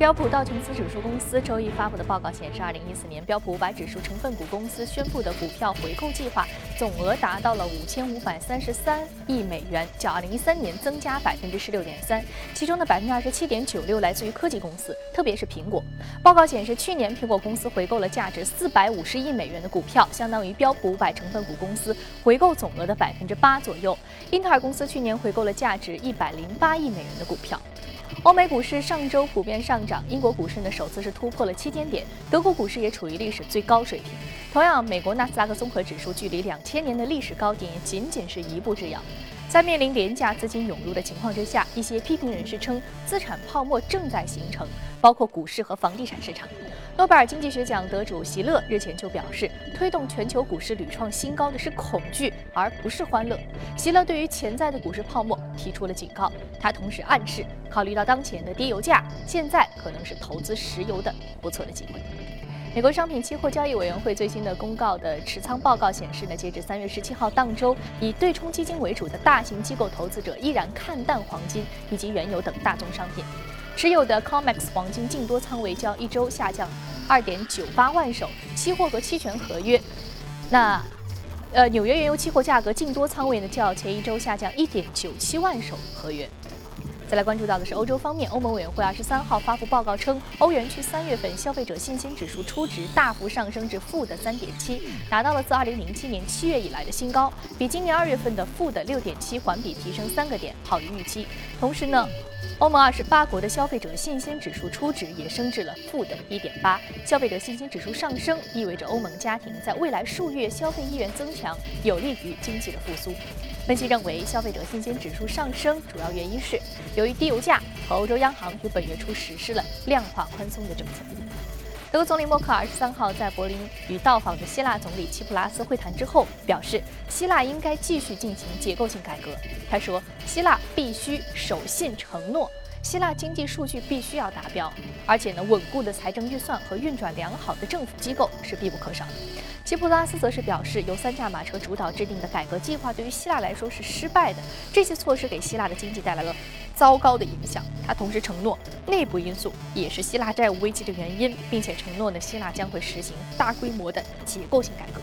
标普道琼斯指数公司周一发布的报告显示，二零一四年标普五百指数成分股公司宣布的股票回购计划总额达到了五千五百三十三亿美元，较二零一三年增加百分之十六点三，其中的百分之二十七点九六来自于科技公司，特别是苹果。报告显示，去年苹果公司回购了价值四百五十亿美元的股票，相当于标普五百成分股公司回购总额的百分之八左右。英特尔公司去年回购了价值一百零八亿美元的股票。欧美股市上周普遍上涨，英国股市呢首次是突破了七千点，德国股市也处于历史最高水平。同样，美国纳斯达克综合指数距离两千年的历史高点也仅仅是一步之遥。在面临廉价资金涌入的情况之下，一些批评人士称资产泡沫正在形成，包括股市和房地产市场。诺贝尔经济学奖得主席勒日前就表示，推动全球股市屡创新高的是恐惧，而不是欢乐。席勒对于潜在的股市泡沫提出了警告，他同时暗示，考虑到当前的低油价，现在可能是投资石油的不错的机会。美国商品期货交易委员会最新的公告的持仓报告显示呢，截至三月十七号当周，以对冲基金为主的大型机构投资者依然看淡黄金以及原油等大宗商品，持有的 COMEX 黄金净多仓位较一周下降二点九八万手，期货和期权合约，那，呃，纽约原油期货价格净多仓位呢较前一周下降一点九七万手合约。再来关注到的是欧洲方面，欧盟委员会二十三号发布报告称，欧元区三月份消费者信心指数初值大幅上升至负的三点七，达到了自二零零七年七月以来的新高，比今年二月份的负的六点七环比提升三个点，好于预期。同时呢，欧盟二十八国的消费者信心指数初值也升至了负的一点八。消费者信心指数上升意味着欧盟家庭在未来数月消费意愿增强，有利于经济的复苏。分析认为，消费者信心指数上升主要原因是由于低油价和欧洲央行于本月初实施了量化宽松的政策。德国总理默克尔十三号在柏林与到访的希腊总理齐普拉斯会谈之后，表示希腊应该继续进行结构性改革。他说，希腊必须守信承诺。希腊经济数据必须要达标，而且呢，稳固的财政预算和运转良好的政府机构是必不可少的。齐普拉斯则是表示，由三驾马车主导制定的改革计划对于希腊来说是失败的，这些措施给希腊的经济带来了糟糕的影响。他同时承诺，内部因素也是希腊债务危机的原因，并且承诺呢，希腊将会实行大规模的结构性改革。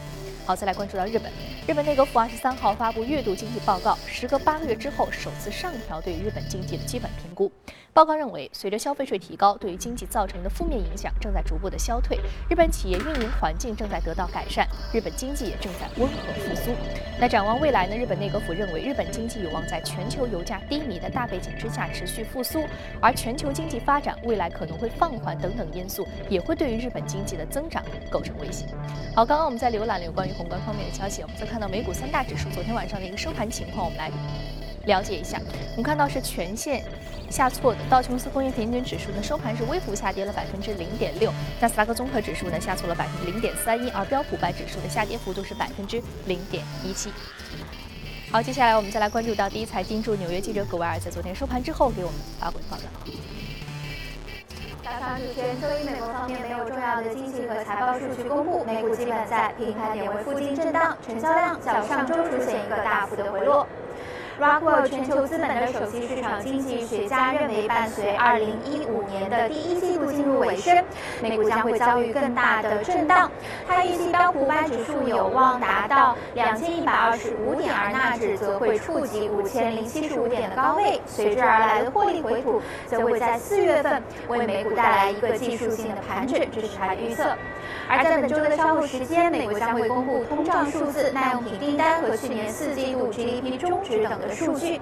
好，再来关注到日本。日本内阁府二十三号发布月度经济报告，时隔八个月之后首次上调对日本经济的基本评估。报告认为，随着消费税提高，对于经济造成的负面影响正在逐步的消退，日本企业运营环境正在得到改善，日本经济也正在温和复苏。那展望未来呢？日本内阁府认为，日本经济有望在全球油价低迷的大背景之下持续复苏，而全球经济发展未来可能会放缓等等因素，也会对于日本经济的增长构成威胁。好，刚刚我们在浏览了有关于宏观方面的消息，我们再看到美股三大指数昨天晚上的一个收盘情况，我们来了解一下。我们看到是全线下挫的，道琼斯工业平均指数呢收盘是微幅下跌了百分之零点六，纳斯达克综合指数呢下挫了百分之零点三一，而标普百指数的下跌幅度是百分之零点一七。好，接下来我们再来关注到第一财经驻纽约记者葛维尔在昨天收盘之后给我们发回的报道。上市前，周一美国方面没有重要的经济和财报数据公布，美股基本在平台点位附近震荡，成交量较上周出现一个大幅的回落。Rockwell 全球资本的首席市场经济学家认为，伴随2015年的第一季度进入尾声，美股将会遭遇更大的震荡。他预计标普五百指数有望达到2125点，而纳指则会触及5075点的高位。随之而来的获利回吐，则会在四月份为美股带来一个技术性的盘整，这是他的预测。而在本周的稍后时间，美国将会公布通胀数字、耐用品订单和去年四季度 GDP 终值等的数据。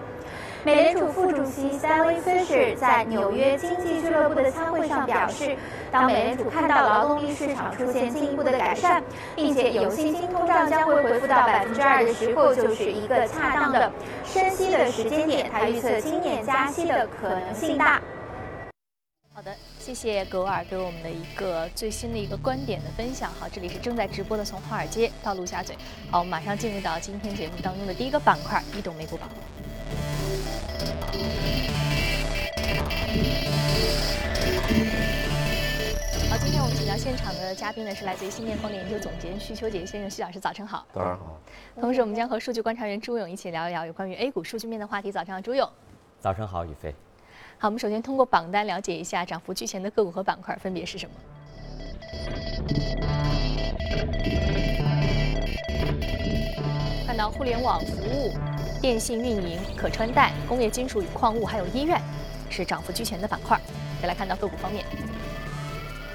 美联储副主席 Sally Fisher 在纽约经济俱乐部的参会上表示，当美联储看到劳动力市场出现进一步的改善，并且有信心通胀将会回复到百分之二的时候，就是一个恰当的升息的时间点。他预测今年加息的可能性大。谢谢格尔给我们的一个最新的一个观点的分享。好，这里是正在直播的从华尔街到陆家嘴。好，我们马上进入到今天节目当中的第一个板块——移动美股榜。好，今天我们请到现场的嘉宾呢是来自于新面风的研究总监徐秋杰先生，徐老师早晨好。早上好。同时，我们将和数据观察员朱勇一起聊一聊有关于 A 股数据面的话题。早上好，朱勇。早晨好，宇飞。好，我们首先通过榜单了解一下涨幅居前的个股和板块分别是什么。看到互联网服务、电信运营、可穿戴、工业金属与矿物，还有医院，是涨幅居前的板块。再来看到个股方面，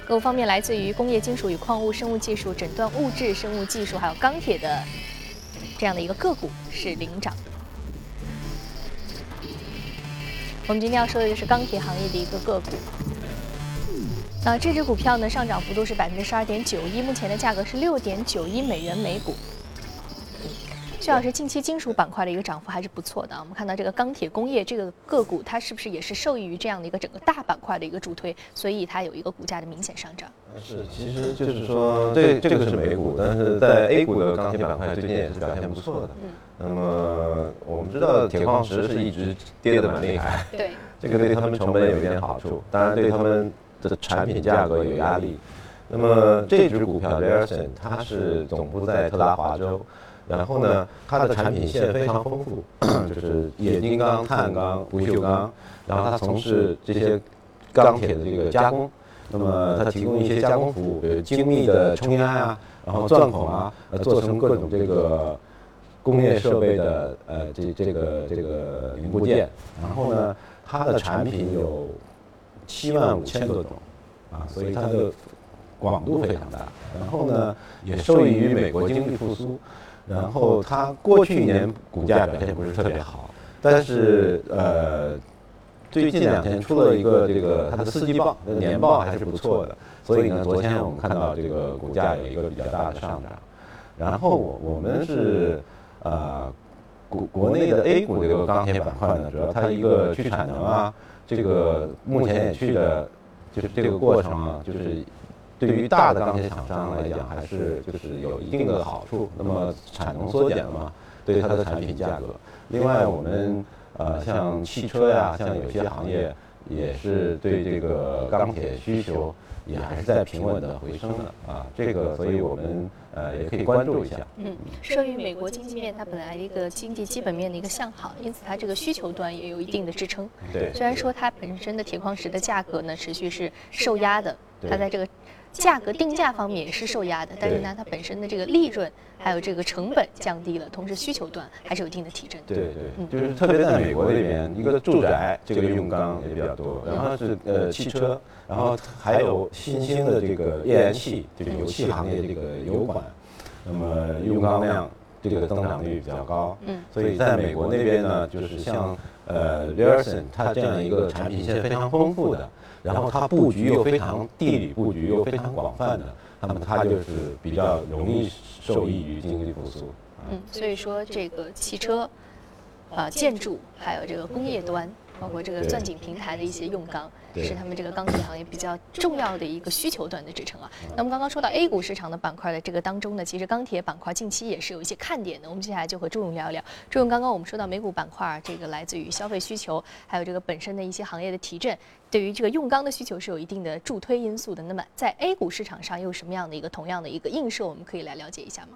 个股方面来自于工业金属与矿物、生物技术、诊断物质、生物技术，还有钢铁的这样的一个个股是领涨。我们今天要说的就是钢铁行业的一个个股。那这只股票呢，上涨幅度是百分之十二点九一，目前的价格是六点九一美元每股。徐老师，近期金属板块的一个涨幅还是不错的啊。我们看到这个钢铁工业这个个股，它是不是也是受益于这样的一个整个大板块的一个助推，所以它有一个股价的明显上涨？是，其实就是说，这这个是美股，但是在 A 股的钢铁板块最近也是表现不错的。嗯。那么我们知道铁矿石是一直跌得蛮厉害，对，这个对他们成本有一点好处，当然对他们的产品价格有压力。那么这只股票 l e r s o n 它是总部在特拉华州。然后呢，它的产品线非常丰富，就是冶金钢、碳钢、不锈钢，然后它从事这些钢铁的这个加工，那么它提供一些加工服务，比如精密的冲压啊，然后钻孔啊，呃，做成各种这个工业设备的呃这这个这个零部件。然后呢，它的产品有七万五千多种，啊，所以它的广度非常大。然后呢，也受益于美国经济复苏。然后它过去一年股价表现不是特别好，但是呃，最近两天出了一个这个它的四季报、年报还是不错的，所以呢，昨天我们看到这个股价有一个比较大的上涨。然后我我们是呃国国内的 A 股这个钢铁板块呢，主要它一个去产能啊，这个目前也去的，就是这个过程啊，就是。对于大的钢铁厂商来讲，还是就是有一定的好处。那么产能缩减嘛，对它的产品价格。另外，我们呃像汽车呀，像有些行业也是对这个钢铁需求也还是在平稳的回升的啊。这个，所以我们呃也可以关注一下。嗯，受益于美国经济面，它本来一个经济基本面的一个向好，因此它这个需求端也有一定的支撑。对。虽然说它本身的铁矿石的价格呢持续是受压的，它在这个。价格定价方面也是受压的，但是呢，它本身的这个利润还有这个成本降低了，同时需求端还是有一定的提振。对对，就是特别在美国这边，一个住宅这个用钢也比较多，然后是呃汽车，然后还有新兴的这个页岩气，就是油气行业这个油管，那么用钢量这个增长率比较高。嗯，所以在美国那边呢，就是像呃 l e r s o n 它这样一个产品线非常丰富的。然后它布局又非常地理布局又非常广泛的，那么它就是比较容易受益于经济复苏。嗯，所以说这个汽车、呃建筑还有这个工业端。包括这个钻井平台的一些用钢，是他们这个钢铁行业比较重要的一个需求端的支撑啊。那么刚刚说到 A 股市场的板块的这个当中呢，其实钢铁板块近期也是有一些看点的。我们接下来就和朱勇聊一聊。朱勇，刚刚我们说到美股板块，这个来自于消费需求，还有这个本身的一些行业的提振，对于这个用钢的需求是有一定的助推因素的。那么在 A 股市场上又有什么样的一个同样的一个映射，我们可以来了解一下吗？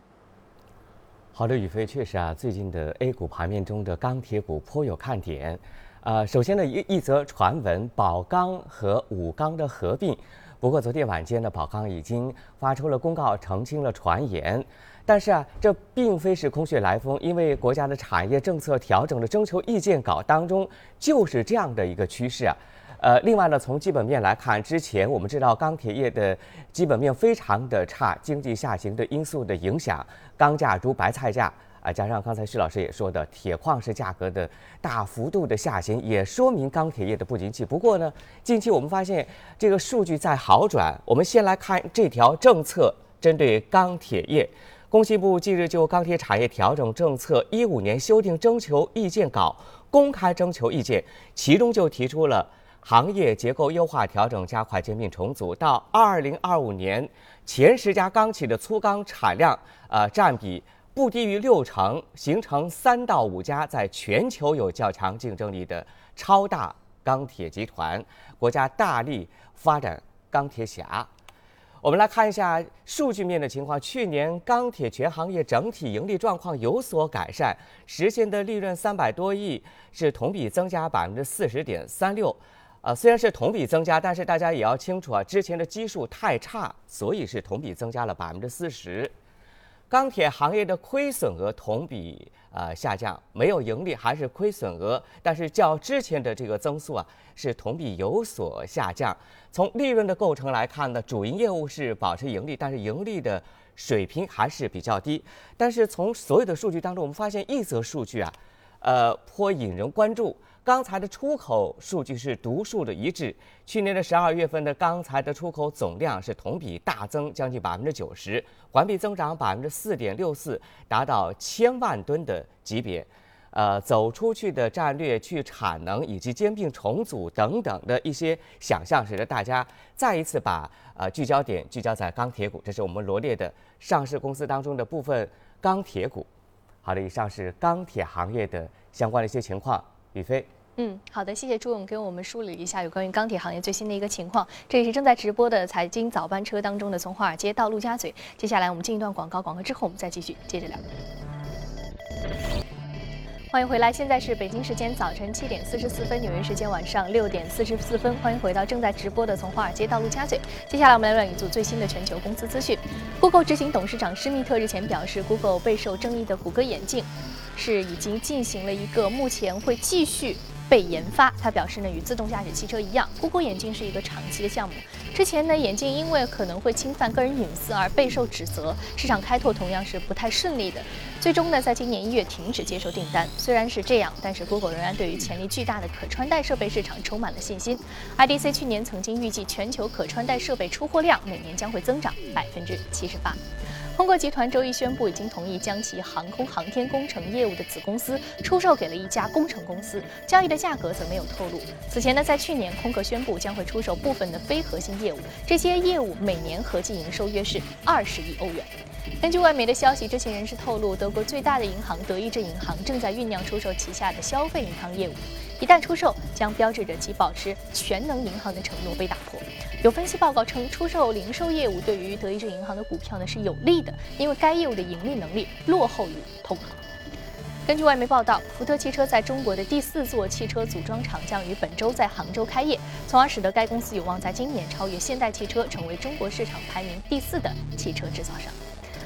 好的，宇飞，确实啊，最近的 A 股盘面中的钢铁股颇有看点。呃，首先呢，一一则传闻，宝钢和武钢的合并。不过昨天晚间呢，宝钢已经发出了公告，澄清了传言。但是啊，这并非是空穴来风，因为国家的产业政策调整的征求意见稿当中就是这样的一个趋势啊。呃，另外呢，从基本面来看，之前我们知道钢铁业的基本面非常的差，经济下行的因素的影响，钢价如白菜价。啊，加上刚才徐老师也说的，铁矿石价格的大幅度的下行，也说明钢铁业的不景气。不过呢，近期我们发现这个数据在好转。我们先来看这条政策，针对钢铁业，工信部近日就钢铁产业调整政策一五年修订征求意见稿公开征求意见，其中就提出了行业结构优化调整，加快兼并重组，到二零二五年前十家钢企的粗钢产量呃占比。不低于六成，形成三到五家在全球有较强竞争力的超大钢铁集团。国家大力发展钢铁侠。我们来看一下数据面的情况。去年钢铁全行业整体盈利状况有所改善，实现的利润三百多亿，是同比增加百分之四十点三六。啊，虽然是同比增加，但是大家也要清楚啊，之前的基数太差，所以是同比增加了百分之四十。钢铁行业的亏损额同比呃下降，没有盈利还是亏损额，但是较之前的这个增速啊是同比有所下降。从利润的构成来看呢，主营业务是保持盈利，但是盈利的水平还是比较低。但是从所有的数据当中，我们发现一则数据啊，呃颇引人关注。钢材的出口数据是独树的一帜。去年的十二月份的钢材的出口总量是同比大增将近百分之九十，环比增长百分之四点六四，达到千万吨的级别。呃，走出去的战略、去产能以及兼并重组等等的一些想象，使得大家再一次把呃聚焦点聚焦在钢铁股。这是我们罗列的上市公司当中的部分钢铁股。好的，以上是钢铁行业的相关的一些情况。宇飞。嗯，好的，谢谢朱勇给我们梳理一下有关于钢铁行业最新的一个情况。这里是正在直播的财经早班车当中的从华尔街到陆家嘴。接下来我们进一段广告，广告之后我们再继续接着聊。欢迎回来，现在是北京时间早晨七点四十四分，纽约时间晚上六点四十四分。欢迎回到正在直播的从华尔街到陆家嘴。接下来我们来了一组最新的全球公司资讯。Google 执行董事长施密特日前表示，Google 备受争议的谷歌眼镜是已经进行了一个目前会继续。被研发，他表示呢，与自动驾驶汽车一样，Google 眼镜是一个长期的项目。之前呢，眼镜因为可能会侵犯个人隐私而备受指责，市场开拓同样是不太顺利的。最终呢，在今年一月停止接受订单。虽然是这样，但是 Google 仍然对于潜力巨大的可穿戴设备市场充满了信心。IDC 去年曾经预计全球可穿戴设备出货量每年将会增长百分之七十八。空客集团周一宣布，已经同意将其航空航天工程业务的子公司出售给了一家工程公司，交易的价格则没有透露。此前呢，在去年，空客宣布将会出售部分的非核心业务，这些业务每年合计营收约是二十亿欧元。根据外媒的消息，知情人士透露，德国最大的银行德意志银行正在酝酿出售旗下的消费银行业务。一旦出售，将标志着其保持全能银行的承诺被打破。有分析报告称，出售零售业务对于德意志银行的股票呢是有利的，因为该业务的盈利能力落后于同行。根据外媒报道，福特汽车在中国的第四座汽车组装厂将于本周在杭州开业，从而使得该公司有望在今年超越现代汽车，成为中国市场排名第四的汽车制造商。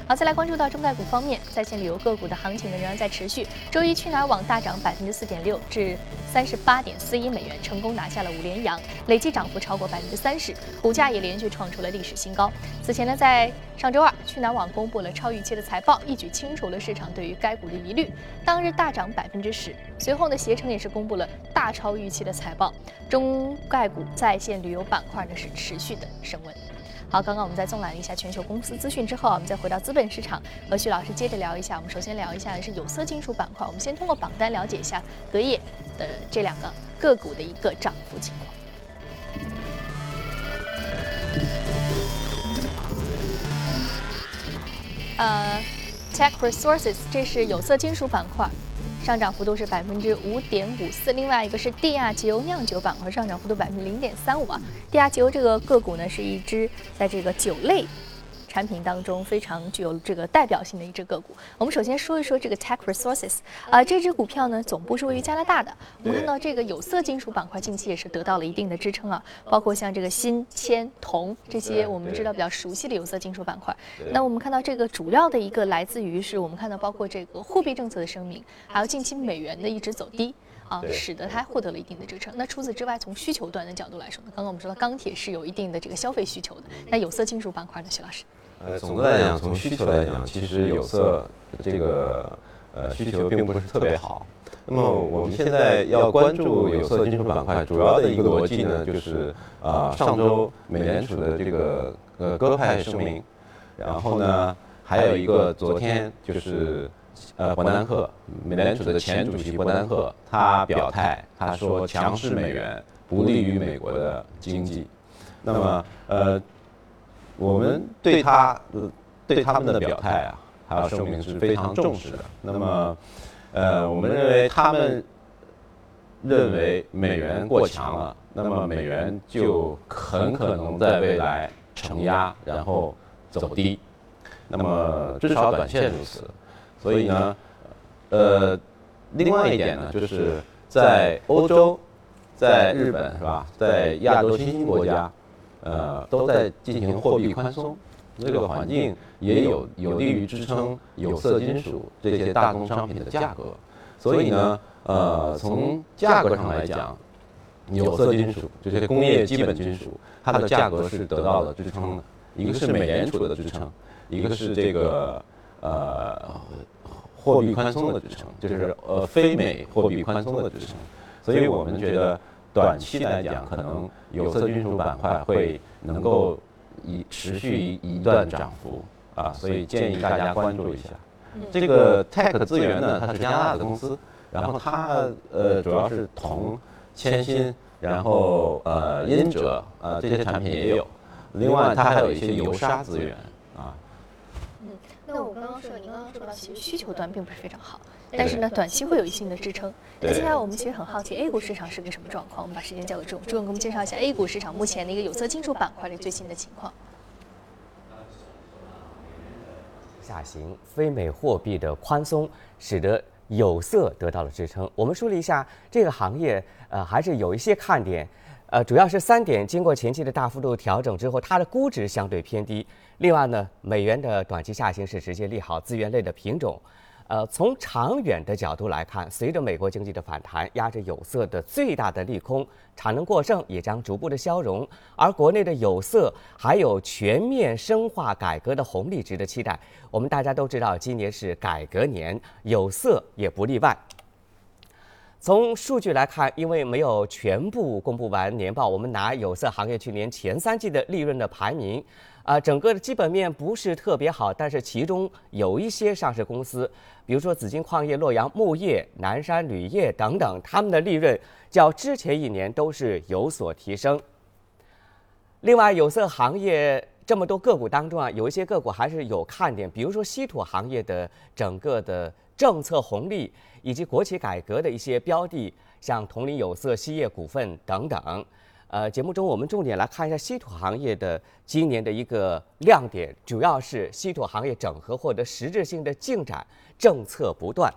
好，再来关注到中概股方面，在线旅游个股的行情呢仍然在持续。周一去哪儿网大涨百分之四点六，至三十八点四一美元，成功拿下了五连阳，累计涨幅超过百分之三十，股价也连续创出了历史新高。此前呢，在上周二，去哪儿网公布了超预期的财报，一举清除了市场对于该股的疑虑，当日大涨百分之十。随后呢，携程也是公布了大超预期的财报，中概股在线旅游板块呢是持续的升温。好，刚刚我们在纵览了一下全球公司资讯之后，我们再回到资本市场，和徐老师接着聊一下。我们首先聊一下的是有色金属板块。我们先通过榜单了解一下隔夜的这两个个股的一个涨幅情况。呃，Tech Resources，这是有色金属板块。上涨幅度是百分之五点五四，另外一个是地亚吉欧酿酒板块，上涨幅度百分之零点三五啊。地亚吉欧这个个股呢，是一只在这个酒类。产品当中非常具有这个代表性的一只个股。我们首先说一说这个 Tech Resources，啊，这只股票呢总部是位于加拿大的。我们看到这个有色金属板块近期也是得到了一定的支撑啊，包括像这个锌、铅、铜这些我们知道比较熟悉的有色金属板块。那我们看到这个主要的一个来自于是我们看到包括这个货币政策的声明，还有近期美元的一直走低。啊，使得它获得了一定的支撑。那除此之外，从需求端的角度来说呢，刚刚我们说到钢铁是有一定的这个消费需求的。那有色金属板块呢，徐老师？呃，总的来讲，从需求来讲，其实有色这个呃需求并不是特别好。那么我们现在要关注有色金属板块，主要的一个逻辑呢，就是啊，上周美联储的这个呃鸽派声明，然后呢，还有一个昨天就是。呃，伯南克，美联储的前主席伯南克，他表态，他说强势美元不利于美国的经济。那么，呃，我们对他，对他们的表态啊，还有声明是非常重视的。那么，呃，我们认为他们认为美元过强了，那么美元就很可能在未来承压，然后走低。那么至少短线如此。所以呢，呃，另外一点呢，就是在欧洲、在日本是吧，在亚洲新兴国家，呃，都在进行货币宽松，这个环境也有有利于支撑有色金属这些大宗商品的价格。所以呢，呃，从价格上来讲，有色金属这些工业基本金属，它的价格是得到了支撑的。一个是美联储的支撑，一个是这个呃货币宽松的支撑，就是呃非美货币宽松的支撑。所以我们觉得短期来讲，可能有色金属板块会能够以持续一一段涨幅啊，所以建议大家关注一下。这个 Tech 资源呢，它是加拿大的公司，然后它呃主要是铜、铅锌，然后呃阴锗呃这些产品也有，另外它还有一些油砂资源啊。嗯，那我刚刚说，您刚刚说到，其实需求端并不是非常好，但是呢，短期会有一定的支撑。那接下来我们其实很好奇，A 股市场是个什么状况？我们把时间交给朱总，朱总给我们介绍一下 A 股市场目前的一个有色金属板块的最新的情况。下行，非美货币的宽松使得有色得到了支撑。我们梳理一下这个行业，呃，还是有一些看点，呃，主要是三点：经过前期的大幅度调整之后，它的估值相对偏低；另外呢，美元的短期下行是直接利好资源类的品种。呃，从长远的角度来看，随着美国经济的反弹，压着有色的最大的利空，产能过剩也将逐步的消融，而国内的有色还有全面深化改革的红利值得期待。我们大家都知道，今年是改革年，有色也不例外。从数据来看，因为没有全部公布完年报，我们拿有色行业去年前三季的利润的排名。啊，整个的基本面不是特别好，但是其中有一些上市公司，比如说紫金矿业、洛阳木业、南山铝业等等，他们的利润较之前一年都是有所提升。另外，有色行业这么多个股当中啊，有一些个股还是有看点，比如说稀土行业的整个的政策红利以及国企改革的一些标的，像铜陵有色锡业股份等等。呃，节目中我们重点来看一下稀土行业的今年的一个亮点，主要是稀土行业整合获得实质性的进展，政策不断。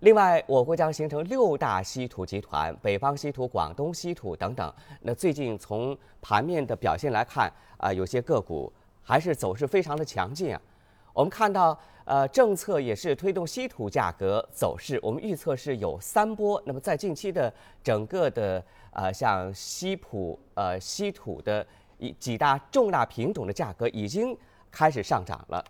另外，我国将形成六大稀土集团，北方稀土、广东稀土等等。那最近从盘面的表现来看，啊，有些个股还是走势非常的强劲啊。我们看到，呃，政策也是推动稀土价格走势，我们预测是有三波。那么在近期的整个的。呃，像稀土、呃稀土的一几大重大品种的价格已经开始上涨了。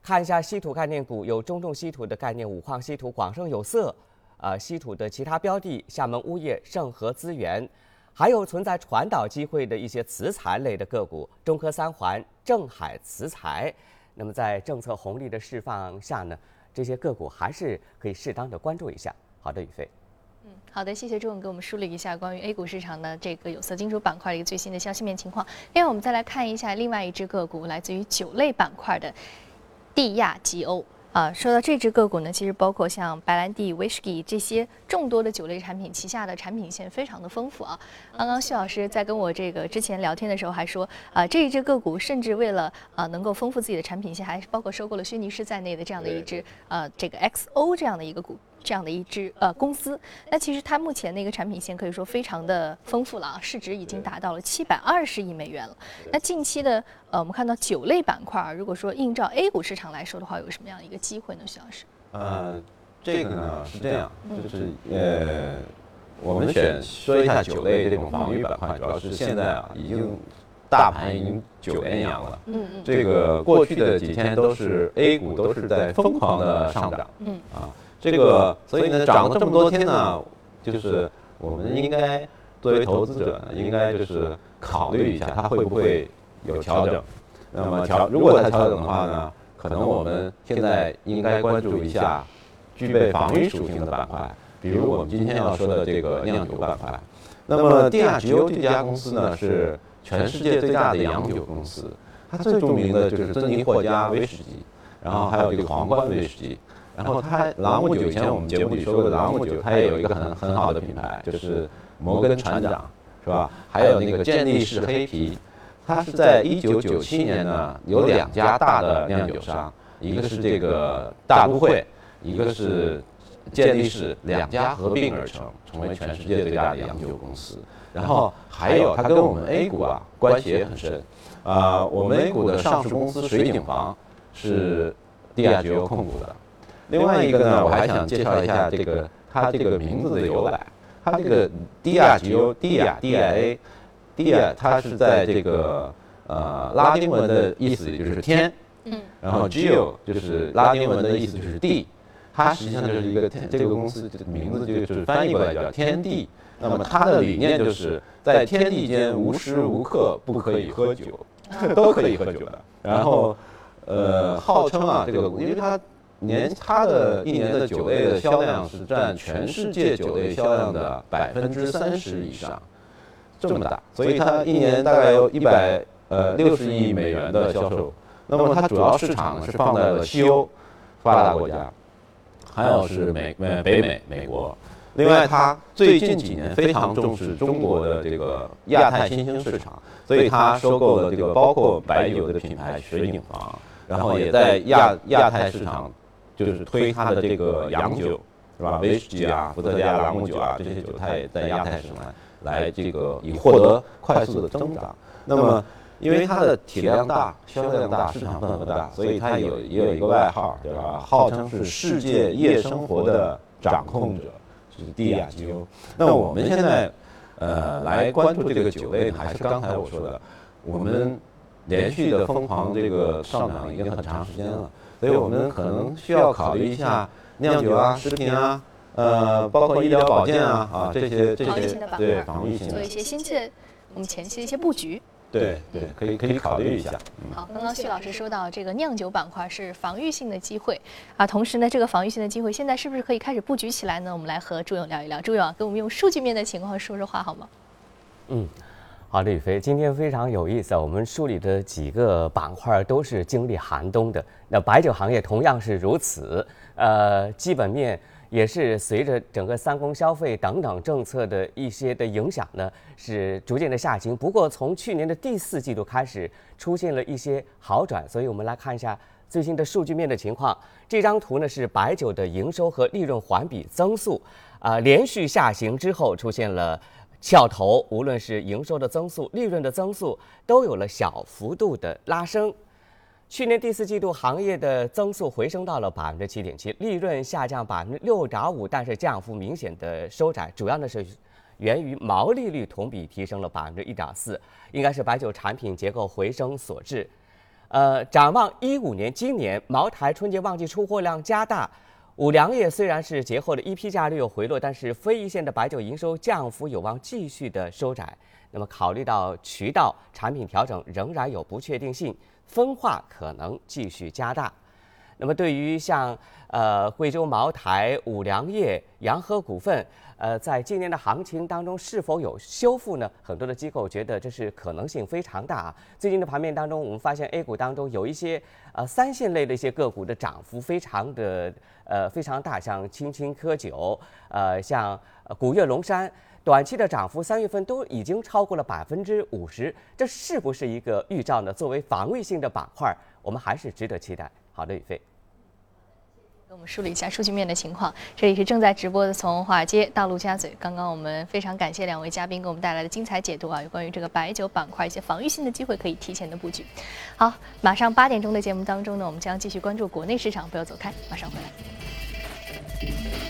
看一下稀土概念股，有中重稀土的概念，五矿稀土、广生有色，呃，稀土的其他标的，厦门钨业、盛和资源，还有存在传导机会的一些磁材类的个股，中科三环、正海磁材。那么在政策红利的释放下呢，这些个股还是可以适当的关注一下。好的，宇飞。嗯，好的，谢谢朱总给我们梳理一下关于 A 股市场的这个有色金属板块的一个最新的消息面情况。另外，我们再来看一下另外一只个股，来自于酒类板块的地亚吉欧。啊，说到这只个股呢，其实包括像白兰地、威士忌这些众多的酒类产品，旗下的产品线非常的丰富啊。刚刚徐老师在跟我这个之前聊天的时候还说，啊，这一只个股甚至为了啊能够丰富自己的产品线，还包括收购了轩尼诗在内的这样的一只呃这个 XO 这样的一个股。这样的一支呃公司，那其实它目前的一个产品线可以说非常的丰富了啊，市值已经达到了七百二十亿美元了。那近期的呃，我们看到酒类板块啊，如果说映照 A 股市场来说的话，有什么样的一个机会呢？徐老师？呃，这个呢是这样，就是呃，我们选说一下酒类这种防御板块，主要是现在啊，已经大盘已经九连阳了，嗯嗯，这个过去的几天都是 A 股都是在疯狂的上涨，嗯啊。这个，所以呢，涨了这么多天呢，就是我们应该作为投资者呢，应该就是考虑一下它会不会有调整。那么调，如果它调整的话呢，可能我们现在应该关注一下具备防御属性的板块，比如我们今天要说的这个酿酒板块。那么地亚吉欧这家公司呢，是全世界最大的洋酒公司，它最著名的就是珍妮获加威士忌，然后还有这个皇冠威士忌。然后它朗姆酒以前我们节目里说过的朗姆酒，它也有一个很很好的品牌，就是摩根船长，是吧？还有那个健力士黑啤，它是在一九九七年呢，有两家大的酿酒商，一个是这个大都会，一个是健力士，两家合并而成，成为全世界最大的洋酒公司。然后还有它跟我们 A 股啊关系也很深，啊，我们 A 股的上市公司水井坊是帝亚吉欧控股的。另外一个呢，我还想介绍一下这个它这个名字的由来。它这个迪亚吉欧，迪亚 D I A，迪亚它是在这个呃拉丁文的意思就是天，嗯，然后 Geo 就是拉丁文的意思就是地，它实际上就是一个天这个公司的名字就是翻译过来叫天地。那么它的理念就是在天地间无时无刻不可以喝酒，都可以喝酒的。然后呃号称啊这个因为它。年它的一年的酒类的销量是占全世界酒类销量的百分之三十以上，这么大，所以它一年大概有一百呃六十亿美元的销售。那么它主要市场是放在了西欧发达国家，还有是美呃北美美国。另外，它最近几年非常重视中国的这个亚太新兴市场，所以它收购了这个包括白酒的品牌水景坊，然后也在亚亚太市场。就是推它的这个洋酒，是吧？威士忌啊、伏特加、朗姆酒啊这些酒，它也在亚太市场来这个以获得快速的增长。那么，因为它的体量大、销量大、市场份额大，所以它有也有一个外号，对吧？号称是世界夜生活的掌控者，就是帝亚吉欧。那我们现在呃来关注这个酒类，还是刚才我说的，我们连续的疯狂这个上涨已经很长时间了。所以我们可能需要考虑一下酿酒啊、食品啊，呃，包括医疗保健啊啊这些这些对防御性的做一些新的我们前期的一些布局。对对，可以可以考虑一下。好，刚刚徐老师说到这个酿酒板块是防御性的机会啊，同时呢，这个防御性的机会现在是不是可以开始布局起来呢？我们来和朱勇聊一聊。朱勇，跟我们用数据面的情况说说话好吗？嗯。好的，宇飞，今天非常有意思！我们梳理的几个板块都是经历寒冬的，那白酒行业同样是如此。呃，基本面也是随着整个三公消费等等政策的一些的影响呢，是逐渐的下行。不过从去年的第四季度开始出现了一些好转，所以我们来看一下最新的数据面的情况。这张图呢是白酒的营收和利润环比增速，啊，连续下行之后出现了。翘头，无论是营收的增速、利润的增速，都有了小幅度的拉升。去年第四季度行业的增速回升到了百分之七点七，利润下降百分之六点五，但是降幅明显的收窄，主要呢是源于毛利率同比提升了百分之一点四，应该是白酒产品结构回升所致。呃，展望一五年，今年茅台春节旺季出货量加大。五粮液虽然是节后的一批价略有回落，但是非一线的白酒营收降幅有望继续的收窄。那么考虑到渠道产品调整仍然有不确定性，分化可能继续加大。那么对于像呃贵州茅台、五粮液、洋河股份。呃，在今年的行情当中是否有修复呢？很多的机构觉得这是可能性非常大啊。最近的盘面当中，我们发现 A 股当中有一些呃三线类的一些个股的涨幅非常的呃非常大，像青青稞酒，呃像古越龙山，短期的涨幅三月份都已经超过了百分之五十，这是不是一个预兆呢？作为防御性的板块，我们还是值得期待。好的，宇飞。给我们梳理一下数据面的情况。这里是正在直播的，从华尔街到陆家嘴。刚刚我们非常感谢两位嘉宾给我们带来的精彩解读啊，有关于这个白酒板块一些防御性的机会可以提前的布局。好，马上八点钟的节目当中呢，我们将继续关注国内市场，不要走开，马上回来。